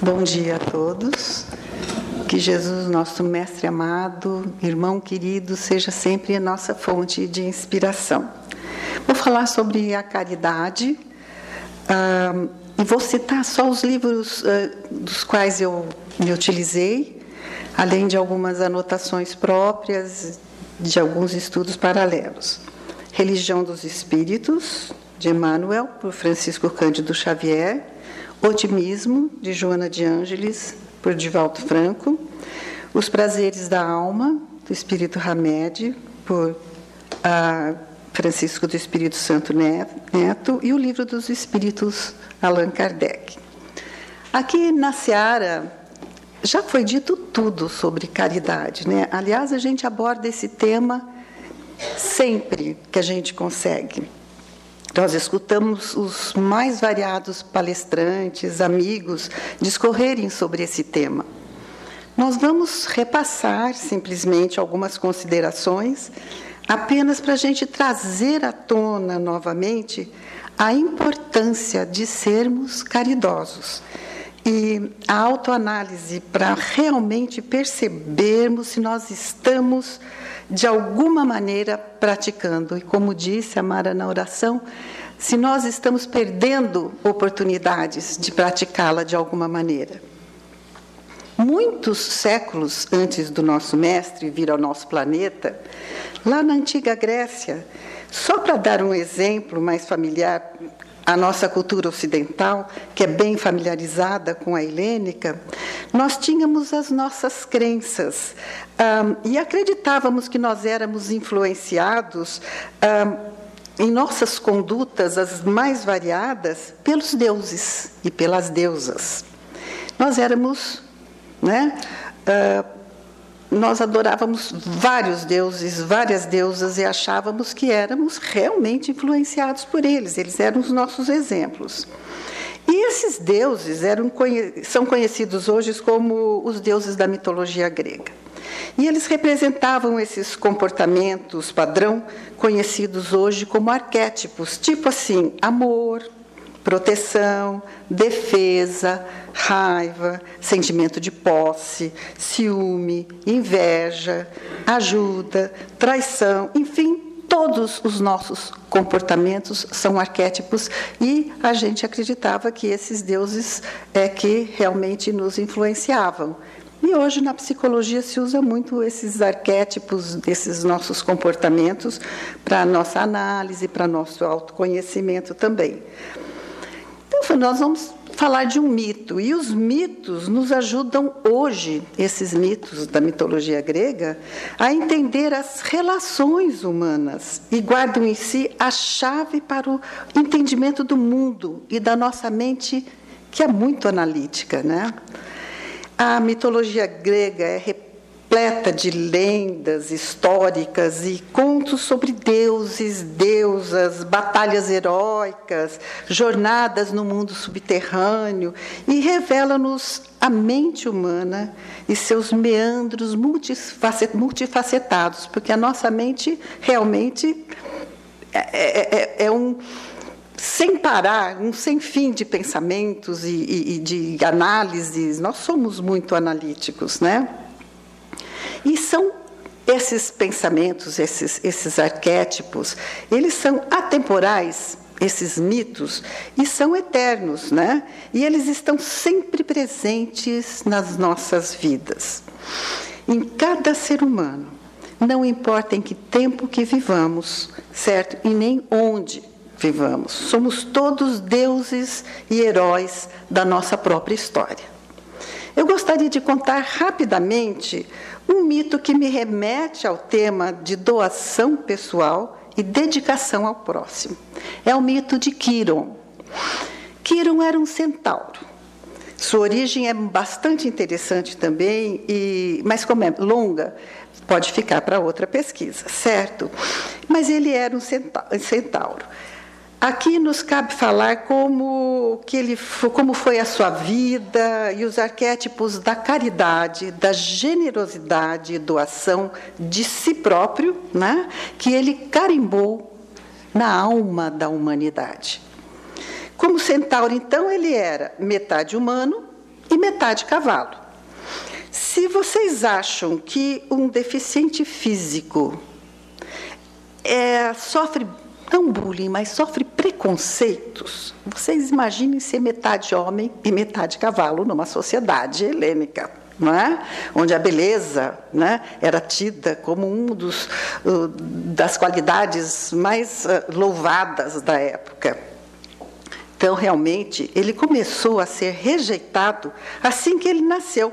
Bom dia a todos. Que Jesus, nosso Mestre amado, irmão querido, seja sempre a nossa fonte de inspiração. Vou falar sobre a caridade uh, e vou citar só os livros uh, dos quais eu me utilizei, além de algumas anotações próprias de alguns estudos paralelos. Religião dos Espíritos, de Emmanuel, por Francisco Cândido Xavier. Otimismo, de Joana de Ângeles, por Divaldo Franco. Os Prazeres da Alma, do Espírito Hamed, por ah, Francisco do Espírito Santo Neto. E o Livro dos Espíritos, Allan Kardec. Aqui na Seara, já foi dito tudo sobre caridade, né? Aliás, a gente aborda esse tema sempre que a gente consegue. Nós escutamos os mais variados palestrantes, amigos, discorrerem sobre esse tema. Nós vamos repassar simplesmente algumas considerações, apenas para a gente trazer à tona novamente a importância de sermos caridosos e a autoanálise para realmente percebermos se nós estamos de alguma maneira praticando. E como disse a Mara na oração, se nós estamos perdendo oportunidades de praticá-la de alguma maneira. Muitos séculos antes do nosso mestre vir ao nosso planeta, lá na antiga Grécia, só para dar um exemplo mais familiar a nossa cultura ocidental, que é bem familiarizada com a helênica, nós tínhamos as nossas crenças um, e acreditávamos que nós éramos influenciados um, em nossas condutas, as mais variadas, pelos deuses e pelas deusas. Nós éramos né, uh, nós adorávamos vários deuses, várias deusas e achávamos que éramos realmente influenciados por eles, eles eram os nossos exemplos. E esses deuses eram, são conhecidos hoje como os deuses da mitologia grega. E eles representavam esses comportamentos padrão, conhecidos hoje como arquétipos, tipo assim, amor, proteção, defesa, raiva, sentimento de posse, ciúme, inveja, ajuda, traição, enfim, todos os nossos comportamentos são arquétipos e a gente acreditava que esses deuses é que realmente nos influenciavam. E hoje na psicologia se usa muito esses arquétipos desses nossos comportamentos para nossa análise, para nosso autoconhecimento também. Então, nós vamos falar de um mito. E os mitos nos ajudam hoje, esses mitos da mitologia grega, a entender as relações humanas e guardam em si a chave para o entendimento do mundo e da nossa mente, que é muito analítica. Né? A mitologia grega é de lendas históricas e contos sobre deuses, deusas, batalhas heróicas, jornadas no mundo subterrâneo e revela-nos a mente humana e seus meandros multifacetados, porque a nossa mente realmente é, é, é, é um sem parar, um sem fim de pensamentos e, e, e de análises. Nós somos muito analíticos, né? E são esses pensamentos, esses, esses arquétipos, eles são atemporais, esses mitos, e são eternos, né? E eles estão sempre presentes nas nossas vidas. Em cada ser humano, não importa em que tempo que vivamos, certo? E nem onde vivamos. Somos todos deuses e heróis da nossa própria história. Eu gostaria de contar rapidamente um mito que me remete ao tema de doação pessoal e dedicação ao próximo. É o mito de Quiron. Quiron era um centauro. Sua origem é bastante interessante também, e, mas como é longa, pode ficar para outra pesquisa, certo? Mas ele era um centauro. Aqui nos cabe falar como, que ele, como foi a sua vida e os arquétipos da caridade, da generosidade e doação de si próprio, né, que ele carimbou na alma da humanidade. Como centauro, então, ele era metade humano e metade cavalo. Se vocês acham que um deficiente físico é, sofre não bullying, mas sofre preconceitos, vocês imaginem ser metade homem e metade cavalo numa sociedade helênica. É? onde a beleza né, era tida como um uh, das qualidades mais uh, louvadas da época. Então, realmente, ele começou a ser rejeitado assim que ele nasceu,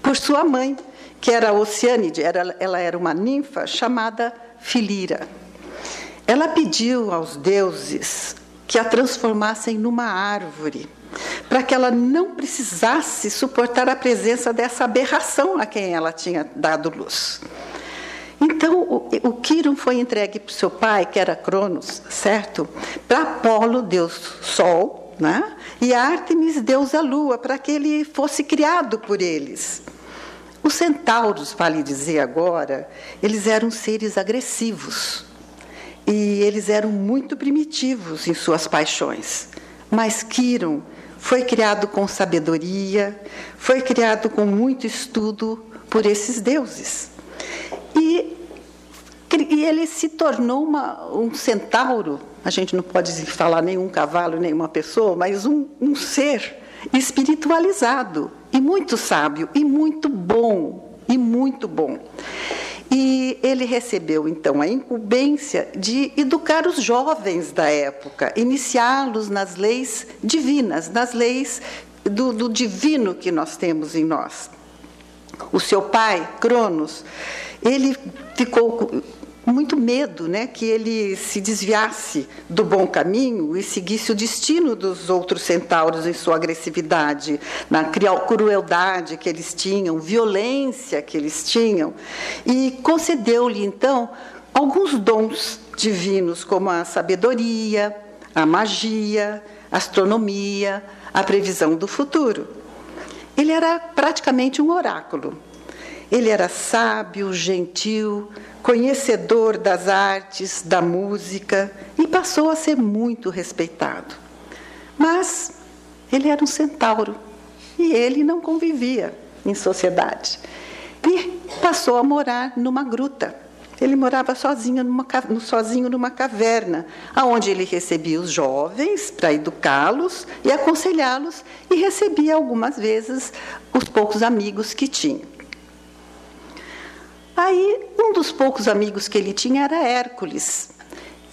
por sua mãe, que era Oceânide, era, ela era uma ninfa chamada Filira. Ela pediu aos deuses que a transformassem numa árvore, para que ela não precisasse suportar a presença dessa aberração a quem ela tinha dado luz. Então, o, o Quiron foi entregue para o seu pai, que era Cronos, certo? Para Apolo, deus Sol, né? e Ártemis, deusa Lua, para que ele fosse criado por eles. Os centauros, vale dizer agora, eles eram seres agressivos. E eles eram muito primitivos em suas paixões. Mas Quiron foi criado com sabedoria, foi criado com muito estudo por esses deuses. E, e ele se tornou uma, um centauro, a gente não pode falar nenhum cavalo, nenhuma pessoa, mas um, um ser espiritualizado e muito sábio e muito bom, e muito bom. E ele recebeu então a incumbência de educar os jovens da época, iniciá-los nas leis divinas, nas leis do, do divino que nós temos em nós. O seu pai, Cronos, ele ficou muito medo né, que ele se desviasse do bom caminho e seguisse o destino dos outros centauros em sua agressividade, na crueldade que eles tinham, violência que eles tinham, e concedeu-lhe então alguns dons divinos, como a sabedoria, a magia, a astronomia, a previsão do futuro. Ele era praticamente um oráculo. Ele era sábio, gentil, conhecedor das artes, da música e passou a ser muito respeitado. Mas ele era um centauro e ele não convivia em sociedade. E passou a morar numa gruta. Ele morava sozinho numa, sozinho numa caverna, aonde ele recebia os jovens para educá-los e aconselhá-los e recebia algumas vezes os poucos amigos que tinha. Aí, um dos poucos amigos que ele tinha era Hércules.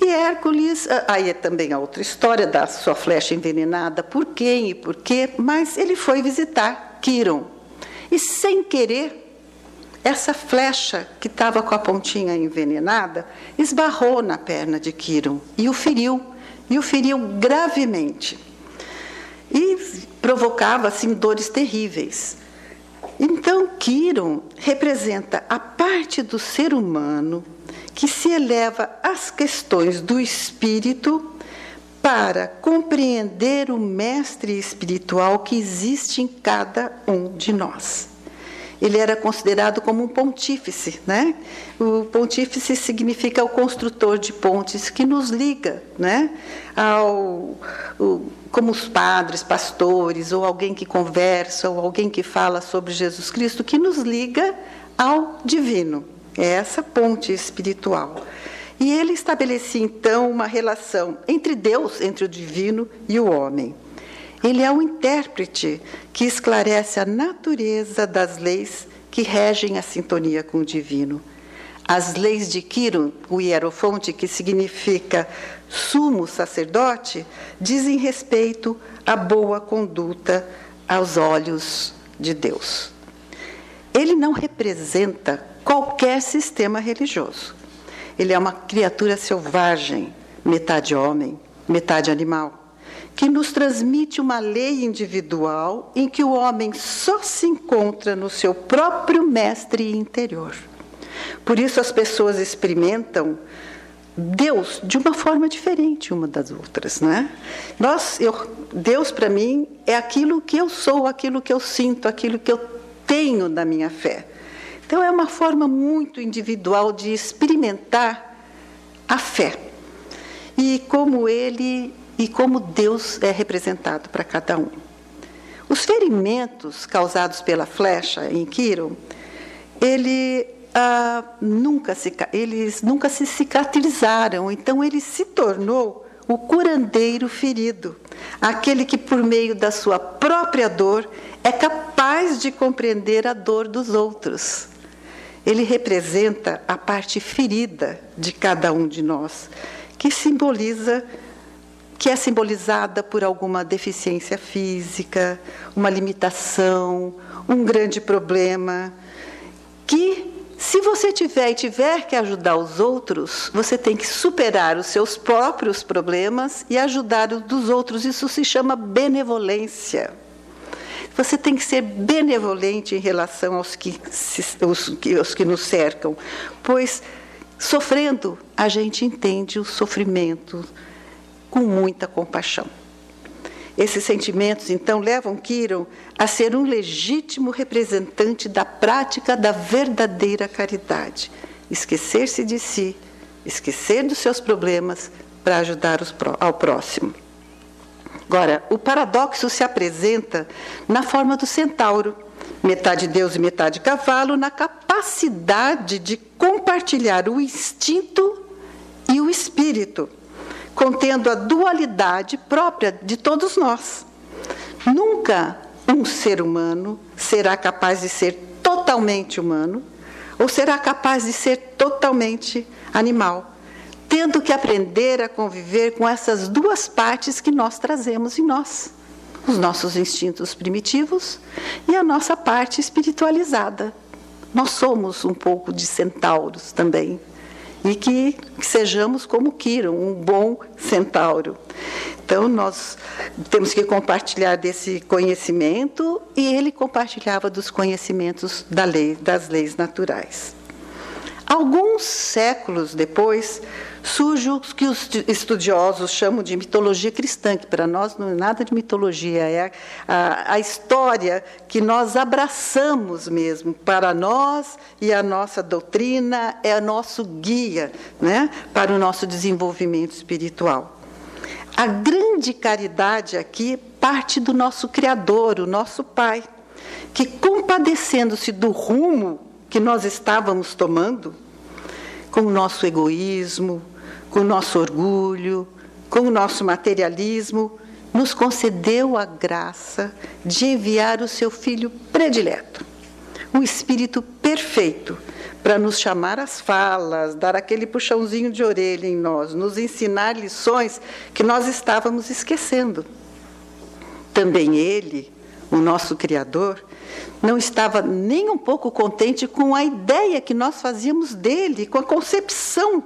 E Hércules, ah, aí é também a outra história da sua flecha envenenada, por quem e por quê, mas ele foi visitar Quiron. E sem querer, essa flecha que estava com a pontinha envenenada esbarrou na perna de Quiron e o feriu, e o feriu gravemente. E provocava assim dores terríveis. Então, Kiron representa a parte do ser humano que se eleva às questões do espírito para compreender o mestre espiritual que existe em cada um de nós ele era considerado como um pontífice. Né? O pontífice significa o construtor de pontes que nos liga né? ao, o, como os padres, pastores, ou alguém que conversa, ou alguém que fala sobre Jesus Cristo, que nos liga ao divino. É essa ponte espiritual. E ele estabelecia então uma relação entre Deus, entre o divino e o homem. Ele é o intérprete que esclarece a natureza das leis que regem a sintonia com o divino. As leis de Quirón, o hierofonte, que significa sumo sacerdote, dizem respeito à boa conduta aos olhos de Deus. Ele não representa qualquer sistema religioso. Ele é uma criatura selvagem, metade homem, metade animal que nos transmite uma lei individual em que o homem só se encontra no seu próprio mestre interior. Por isso as pessoas experimentam Deus de uma forma diferente uma das outras, né? Nós, eu, Deus para mim é aquilo que eu sou, aquilo que eu sinto, aquilo que eu tenho da minha fé. Então é uma forma muito individual de experimentar a fé. e como ele e como Deus é representado para cada um. Os ferimentos causados pela flecha em Quiro, ele, ah, nunca se, eles nunca se cicatrizaram, então ele se tornou o curandeiro ferido, aquele que, por meio da sua própria dor, é capaz de compreender a dor dos outros. Ele representa a parte ferida de cada um de nós, que simboliza que é simbolizada por alguma deficiência física, uma limitação, um grande problema, que se você tiver e tiver que ajudar os outros, você tem que superar os seus próprios problemas e ajudar os dos outros. Isso se chama benevolência. Você tem que ser benevolente em relação aos que, os, aos que nos cercam, pois sofrendo a gente entende o sofrimento com muita compaixão. Esses sentimentos, então, levam Kiron a ser um legítimo representante da prática da verdadeira caridade. Esquecer-se de si, esquecer dos seus problemas para ajudar os, ao próximo. Agora, o paradoxo se apresenta na forma do centauro, metade Deus e metade cavalo, na capacidade de compartilhar o instinto e o espírito contendo a dualidade própria de todos nós. Nunca um ser humano será capaz de ser totalmente humano ou será capaz de ser totalmente animal, tendo que aprender a conviver com essas duas partes que nós trazemos em nós. Os nossos instintos primitivos e a nossa parte espiritualizada. Nós somos um pouco de centauros também, e que, que sejamos como Quiron, um bom centauro. Então, nós temos que compartilhar desse conhecimento e ele compartilhava dos conhecimentos da lei, das leis naturais. Alguns séculos depois, surge o que os estudiosos chamam de mitologia cristã, que para nós não é nada de mitologia, é a, a, história que nós abraçamos mesmo para nós e a nossa doutrina é nosso guia né, para o nosso desenvolvimento espiritual. A grande caridade aqui parte do nosso Criador, o nosso Pai, que compadecendo-se do rumo que nós estávamos tomando, com o nosso egoísmo, com o nosso orgulho, com o nosso materialismo, nos concedeu a graça de enviar o seu Filho predileto, um Espírito perfeito, para nos chamar às falas, dar aquele puxãozinho de orelha em nós, nos ensinar lições que nós estávamos esquecendo. Também Ele, o nosso Criador, não estava nem um pouco contente com a ideia que nós fazíamos dele, com a concepção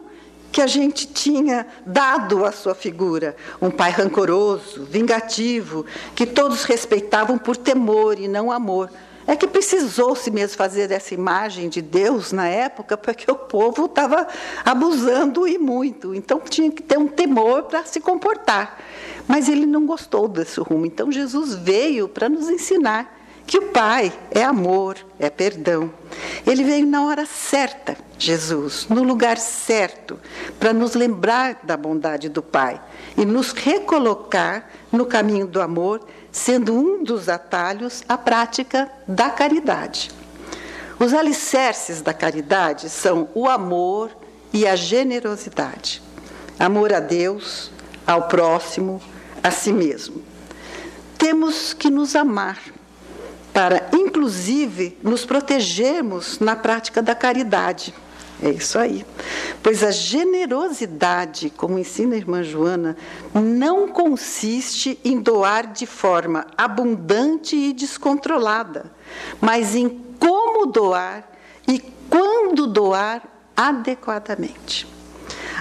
que a gente tinha dado à sua figura. Um pai rancoroso, vingativo, que todos respeitavam por temor e não amor. É que precisou-se mesmo fazer essa imagem de Deus na época, porque o povo estava abusando e muito. Então tinha que ter um temor para se comportar. Mas ele não gostou desse rumo. Então Jesus veio para nos ensinar que o Pai é amor, é perdão. Ele veio na hora certa, Jesus, no lugar certo, para nos lembrar da bondade do Pai e nos recolocar no caminho do amor, sendo um dos atalhos a prática da caridade. Os alicerces da caridade são o amor e a generosidade. Amor a Deus, ao próximo, a si mesmo. Temos que nos amar para, inclusive, nos protegermos na prática da caridade. É isso aí. Pois a generosidade, como ensina a irmã Joana, não consiste em doar de forma abundante e descontrolada, mas em como doar e quando doar adequadamente.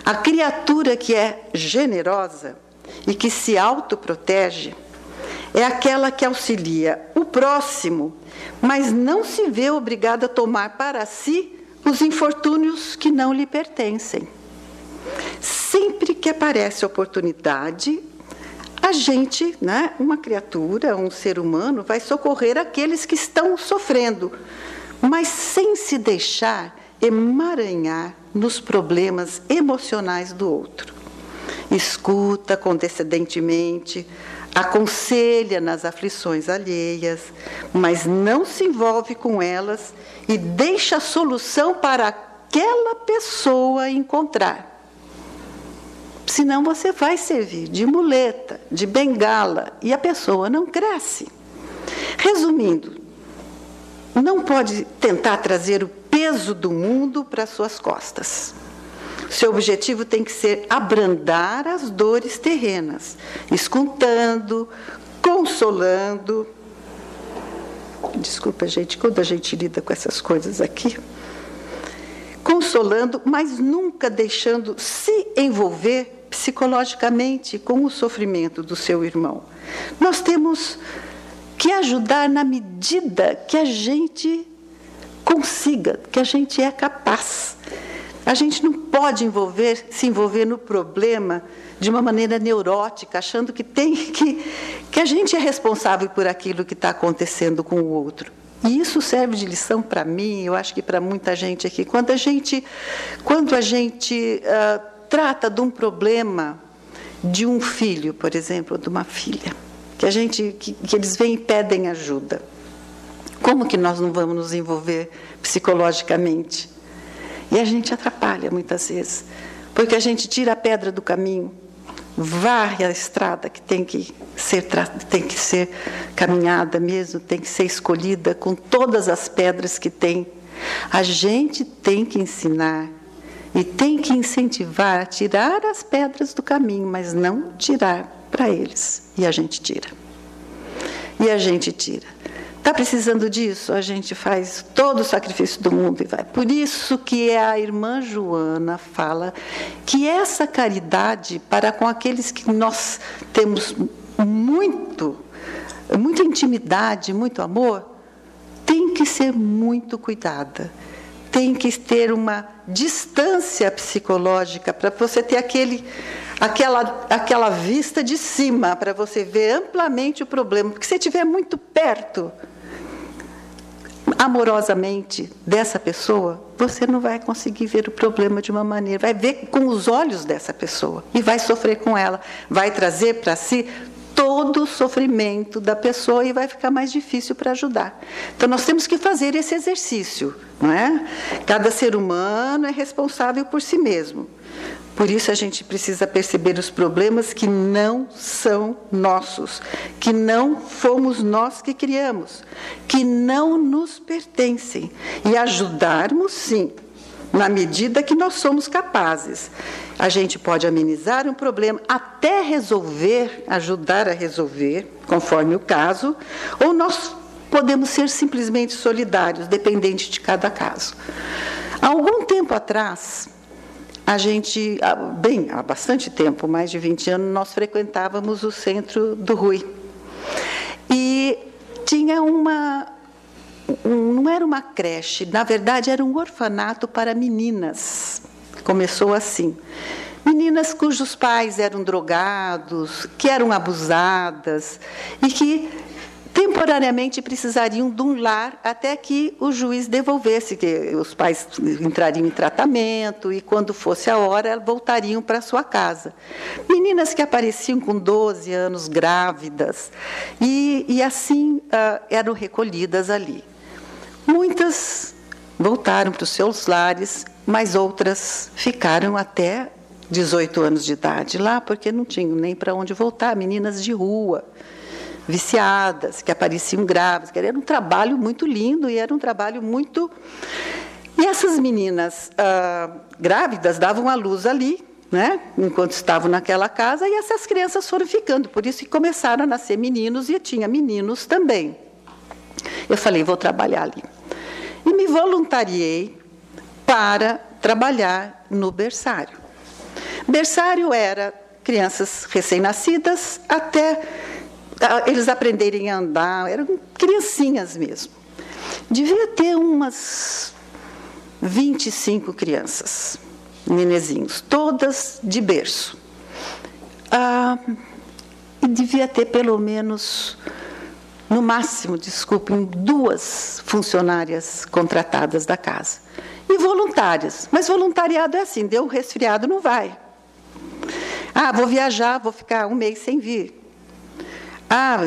A criatura que é generosa e que se autoprotege é aquela que auxilia o próximo, mas não se vê obrigada a tomar para si os infortúnios que não lhe pertencem. Sempre que aparece oportunidade, a gente, né, uma criatura, um ser humano, vai socorrer aqueles que estão sofrendo, mas sem se deixar emaranhar nos problemas emocionais do outro. escuta condescendentemente, aconselha nas aflições alheias, mas não se envolve com elas e deixa a solução para aquela pessoa encontrar. Senão você vai servir de muleta, de bengala, e a pessoa não cresce. Resumindo, não pode tentar trazer o peso do mundo para suas costas. Seu objetivo tem que ser abrandar as dores terrenas, escutando, consolando. Desculpa, gente, quando a gente lida com essas coisas aqui. Consolando, mas nunca deixando se envolver psicologicamente com o sofrimento do seu irmão. Nós temos que ajudar na medida que a gente consiga, que a gente é capaz. A gente não pode envolver, se envolver no problema de uma maneira neurótica, achando que tem que, que a gente é responsável por aquilo que está acontecendo com o outro. E isso serve de lição para mim, eu acho que para muita gente aqui. Quando a gente, quando a gente uh, trata de um problema de um filho, por exemplo, de uma filha, que a gente, que, que eles vêm e pedem ajuda, como que nós não vamos nos envolver psicologicamente? E a gente atrapalha muitas vezes, porque a gente tira a pedra do caminho, varre a estrada que tem que ser tem que ser caminhada mesmo, tem que ser escolhida com todas as pedras que tem. A gente tem que ensinar e tem que incentivar a tirar as pedras do caminho, mas não tirar para eles. E a gente tira. E a gente tira. Está precisando disso? A gente faz todo o sacrifício do mundo e vai. Por isso que a irmã Joana fala que essa caridade para com aqueles que nós temos muito, muita intimidade, muito amor, tem que ser muito cuidada. Tem que ter uma distância psicológica para você ter aquele aquela, aquela vista de cima para você ver amplamente o problema. Porque se estiver muito perto, amorosamente dessa pessoa, você não vai conseguir ver o problema de uma maneira, vai ver com os olhos dessa pessoa e vai sofrer com ela, vai trazer para si todo o sofrimento da pessoa e vai ficar mais difícil para ajudar. Então nós temos que fazer esse exercício, não é? Cada ser humano é responsável por si mesmo. Por isso a gente precisa perceber os problemas que não são nossos, que não fomos nós que criamos, que não nos pertencem e ajudarmos sim, na medida que nós somos capazes. A gente pode amenizar um problema até resolver, ajudar a resolver, conforme o caso, ou nós podemos ser simplesmente solidários, dependente de cada caso. Há algum tempo atrás, a gente, bem, há bastante tempo, mais de 20 anos, nós frequentávamos o centro do Rui. E tinha uma. Um, não era uma creche, na verdade era um orfanato para meninas. Começou assim. Meninas cujos pais eram drogados, que eram abusadas e que temporariamente precisariam de um lar até que o juiz devolvesse, que os pais entrariam em tratamento e, quando fosse a hora, voltariam para sua casa. Meninas que apareciam com 12 anos, grávidas, e, e assim uh, eram recolhidas ali. Muitas voltaram para os seus lares, mas outras ficaram até 18 anos de idade lá, porque não tinham nem para onde voltar, meninas de rua viciadas, que apareciam grávidas. Era um trabalho muito lindo e era um trabalho muito. E essas meninas ah, grávidas davam a luz ali, né, enquanto estavam naquela casa, e essas crianças foram ficando. Por isso que começaram a nascer meninos e tinha meninos também. Eu falei, vou trabalhar ali. E me voluntariei para trabalhar no berçário. Berçário era crianças recém-nascidas até eles aprenderem a andar, eram criancinhas mesmo. Devia ter umas 25 crianças, nenezinhos, todas de berço. Ah, e devia ter pelo menos, no máximo, desculpem, duas funcionárias contratadas da casa. E voluntárias. Mas voluntariado é assim, deu um resfriado, não vai. Ah, vou viajar, vou ficar um mês sem vir. Ah,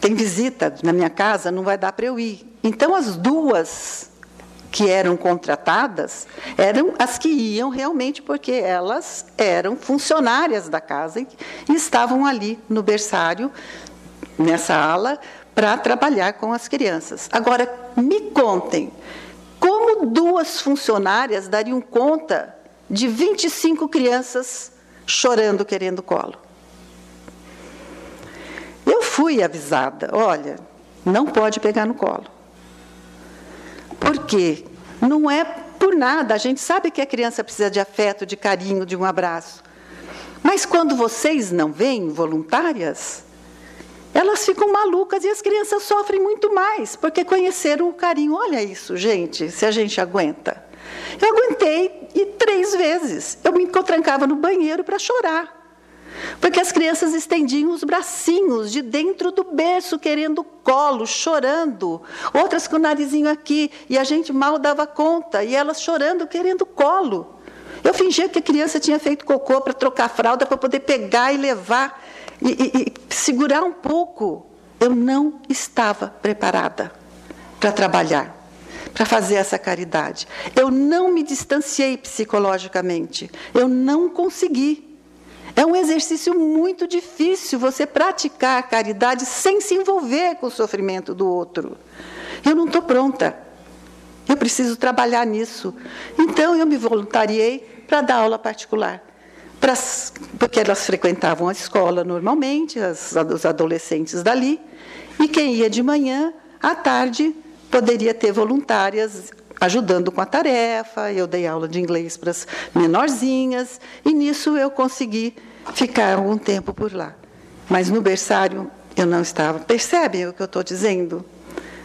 tem visita na minha casa, não vai dar para eu ir. Então, as duas que eram contratadas eram as que iam realmente porque elas eram funcionárias da casa e estavam ali no berçário, nessa ala, para trabalhar com as crianças. Agora, me contem, como duas funcionárias dariam conta de 25 crianças chorando querendo colo? Eu fui avisada, olha, não pode pegar no colo. Por quê? Não é por nada, a gente sabe que a criança precisa de afeto, de carinho, de um abraço. Mas quando vocês não vêm voluntárias, elas ficam malucas e as crianças sofrem muito mais, porque conheceram o carinho. Olha isso, gente, se a gente aguenta. Eu aguentei e três vezes. Eu me trancava no banheiro para chorar. Porque as crianças estendiam os bracinhos de dentro do berço, querendo colo, chorando. Outras com o narizinho aqui, e a gente mal dava conta, e elas chorando, querendo colo. Eu fingia que a criança tinha feito cocô para trocar a fralda, para poder pegar e levar, e, e, e segurar um pouco. Eu não estava preparada para trabalhar para fazer essa caridade. Eu não me distanciei psicologicamente. Eu não consegui. É um exercício muito difícil você praticar a caridade sem se envolver com o sofrimento do outro. Eu não estou pronta. Eu preciso trabalhar nisso. Então eu me voluntariei para dar aula particular. Pra, porque elas frequentavam a escola normalmente, as, os adolescentes dali, e quem ia de manhã, à tarde, poderia ter voluntárias ajudando com a tarefa, eu dei aula de inglês para as menorzinhas, e nisso eu consegui ficar algum tempo por lá. Mas no berçário eu não estava. Percebem o que eu estou dizendo?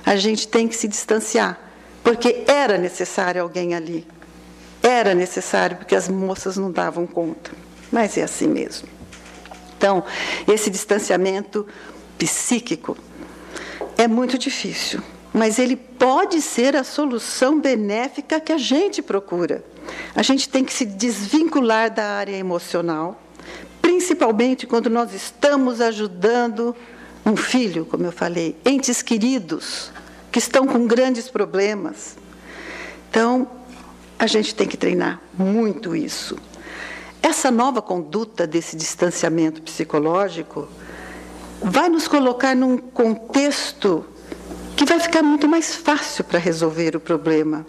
A gente tem que se distanciar, porque era necessário alguém ali. Era necessário, porque as moças não davam conta. Mas é assim mesmo. Então, esse distanciamento psíquico é muito difícil mas ele pode ser a solução benéfica que a gente procura. A gente tem que se desvincular da área emocional, principalmente quando nós estamos ajudando um filho, como eu falei, entes queridos que estão com grandes problemas. Então, a gente tem que treinar muito isso. Essa nova conduta desse distanciamento psicológico vai nos colocar num contexto que vai ficar muito mais fácil para resolver o problema.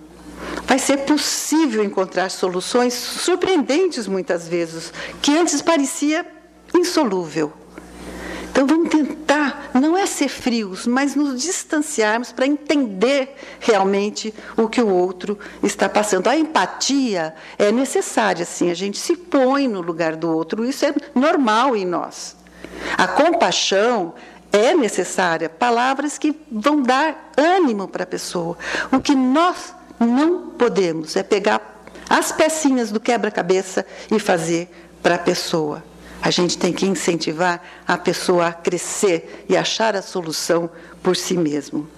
Vai ser possível encontrar soluções surpreendentes muitas vezes, que antes parecia insolúvel. Então vamos tentar, não é ser frios, mas nos distanciarmos para entender realmente o que o outro está passando. A empatia é necessária, sim, a gente se põe no lugar do outro, isso é normal em nós. A compaixão é necessária, palavras que vão dar ânimo para a pessoa. O que nós não podemos é pegar as pecinhas do quebra-cabeça e fazer para a pessoa. A gente tem que incentivar a pessoa a crescer e achar a solução por si mesmo.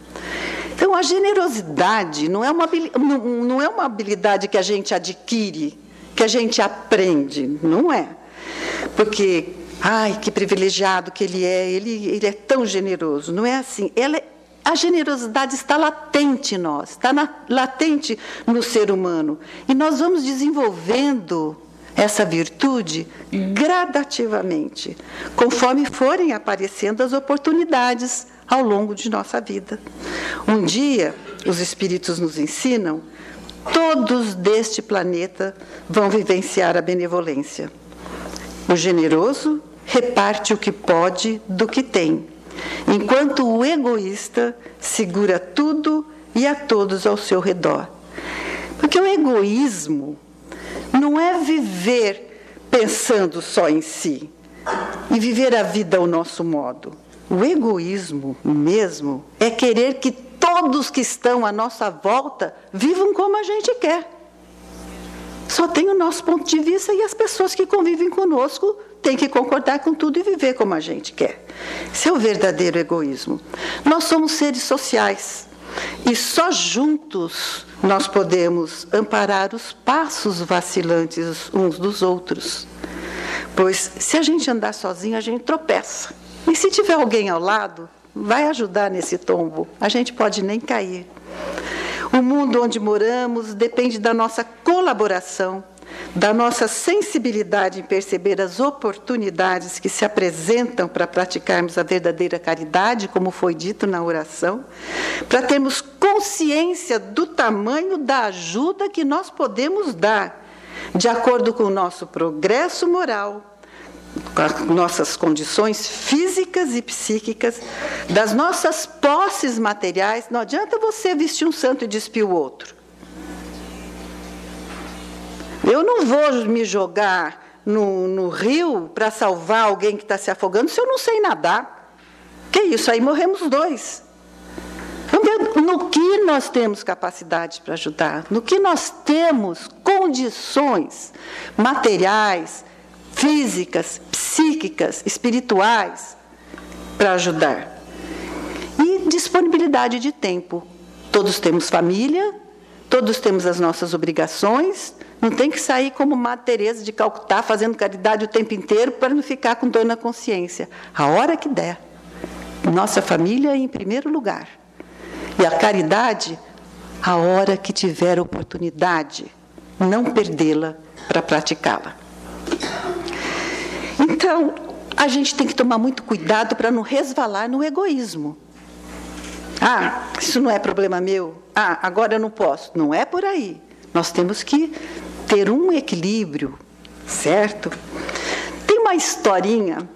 Então, a generosidade não é uma, não é uma habilidade que a gente adquire, que a gente aprende, não é. Porque Ai, que privilegiado que ele é, ele, ele é tão generoso. Não é assim. Ela é, a generosidade está latente em nós, está na, latente no ser humano. E nós vamos desenvolvendo essa virtude gradativamente, conforme forem aparecendo as oportunidades ao longo de nossa vida. Um dia, os Espíritos nos ensinam, todos deste planeta vão vivenciar a benevolência. O generoso reparte o que pode do que tem, enquanto o egoísta segura tudo e a todos ao seu redor. Porque o egoísmo não é viver pensando só em si e viver a vida ao nosso modo. O egoísmo mesmo é querer que todos que estão à nossa volta vivam como a gente quer. Só tem o nosso ponto de vista e as pessoas que convivem conosco tem que concordar com tudo e viver como a gente quer. Esse é o verdadeiro egoísmo. Nós somos seres sociais e só juntos nós podemos amparar os passos vacilantes uns dos outros. Pois se a gente andar sozinho, a gente tropeça. E se tiver alguém ao lado, vai ajudar nesse tombo. A gente pode nem cair. O mundo onde moramos depende da nossa colaboração, da nossa sensibilidade em perceber as oportunidades que se apresentam para praticarmos a verdadeira caridade, como foi dito na oração, para termos consciência do tamanho da ajuda que nós podemos dar, de acordo com o nosso progresso moral, com as nossas condições físicas e psíquicas, das nossas posses materiais. Não adianta você vestir um santo e despir o outro. Eu não vou me jogar no, no rio para salvar alguém que está se afogando se eu não sei nadar. Que isso? Aí morremos dois. No que nós temos capacidade para ajudar, no que nós temos condições materiais, físicas, psíquicas, espirituais para ajudar. E disponibilidade de tempo. Todos temos família, todos temos as nossas obrigações, não tem que sair como Madre Teresa de Calcutá fazendo caridade o tempo inteiro para não ficar com dor na consciência. A hora que der. Nossa família em primeiro lugar. E a caridade, a hora que tiver oportunidade, não perdê-la para praticá-la. Então, a gente tem que tomar muito cuidado para não resvalar no egoísmo. Ah, isso não é problema meu. Ah, agora eu não posso. Não é por aí. Nós temos que ter um equilíbrio, certo? Tem uma historinha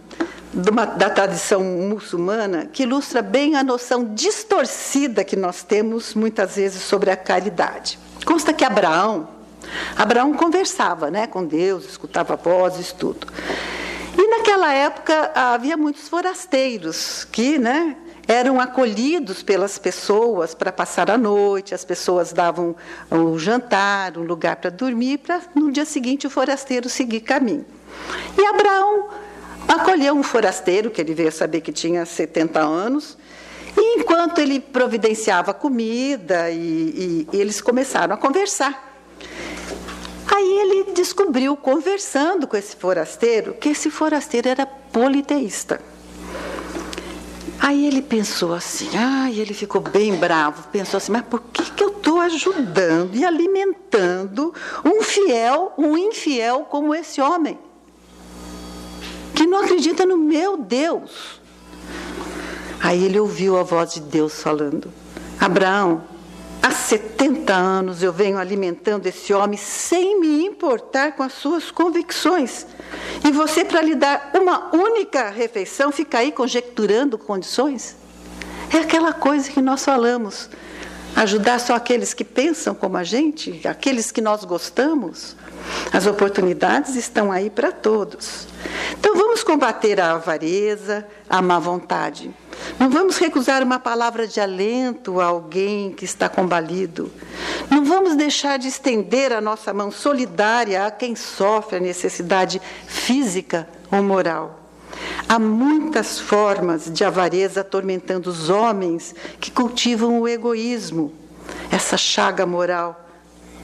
uma, da tradição muçulmana que ilustra bem a noção distorcida que nós temos muitas vezes sobre a caridade. Consta que Abraão, Abraão conversava né, com Deus, escutava vozes, tudo. E naquela época havia muitos forasteiros que né, eram acolhidos pelas pessoas para passar a noite, as pessoas davam o jantar, um lugar para dormir, para no dia seguinte o forasteiro seguir caminho. E Abraão acolheu um forasteiro, que ele veio saber que tinha 70 anos, e enquanto ele providenciava comida, e, e eles começaram a conversar. Aí ele descobriu, conversando com esse forasteiro, que esse forasteiro era politeísta. Aí ele pensou assim, ah, ele ficou bem bravo, pensou assim, mas por que, que eu estou ajudando e alimentando um fiel, um infiel como esse homem? Que não acredita no meu Deus. Aí ele ouviu a voz de Deus falando, Abraão, Há 70 anos eu venho alimentando esse homem sem me importar com as suas convicções. E você, para lhe dar uma única refeição, fica aí conjecturando condições? É aquela coisa que nós falamos. Ajudar só aqueles que pensam como a gente, aqueles que nós gostamos. As oportunidades estão aí para todos. Então vamos combater a avareza, a má vontade. Não vamos recusar uma palavra de alento a alguém que está combalido. Não vamos deixar de estender a nossa mão solidária a quem sofre a necessidade física ou moral. Há muitas formas de avareza atormentando os homens que cultivam o egoísmo, essa chaga moral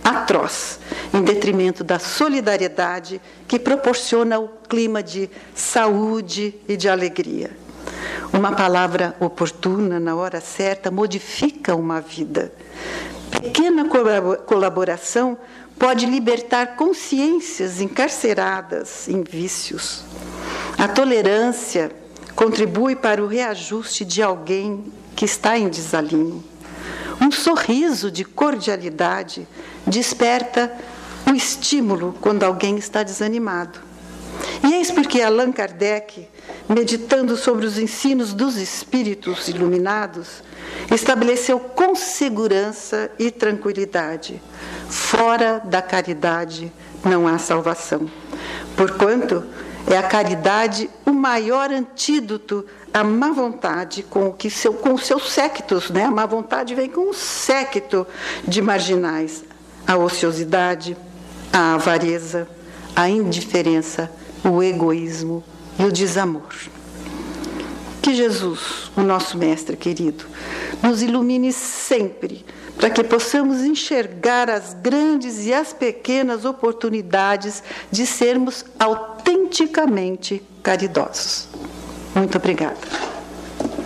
atroz, em detrimento da solidariedade que proporciona o clima de saúde e de alegria. Uma palavra oportuna, na hora certa, modifica uma vida. Pequena colaboração pode libertar consciências encarceradas em vícios. A tolerância contribui para o reajuste de alguém que está em desalinho. Um sorriso de cordialidade desperta o estímulo quando alguém está desanimado. E eis porque Allan Kardec, meditando sobre os ensinos dos espíritos iluminados, estabeleceu com segurança e tranquilidade: fora da caridade não há salvação. Porquanto é a caridade o maior antídoto à má vontade com, que seu, com os seus séquitos. Né? A má vontade vem com um séquito de marginais. A ociosidade, a avareza, a indiferença, o egoísmo e o desamor. Que Jesus, o nosso Mestre querido, nos ilumine sempre, para que possamos enxergar as grandes e as pequenas oportunidades de sermos autenticamente caridosos. Muito obrigada.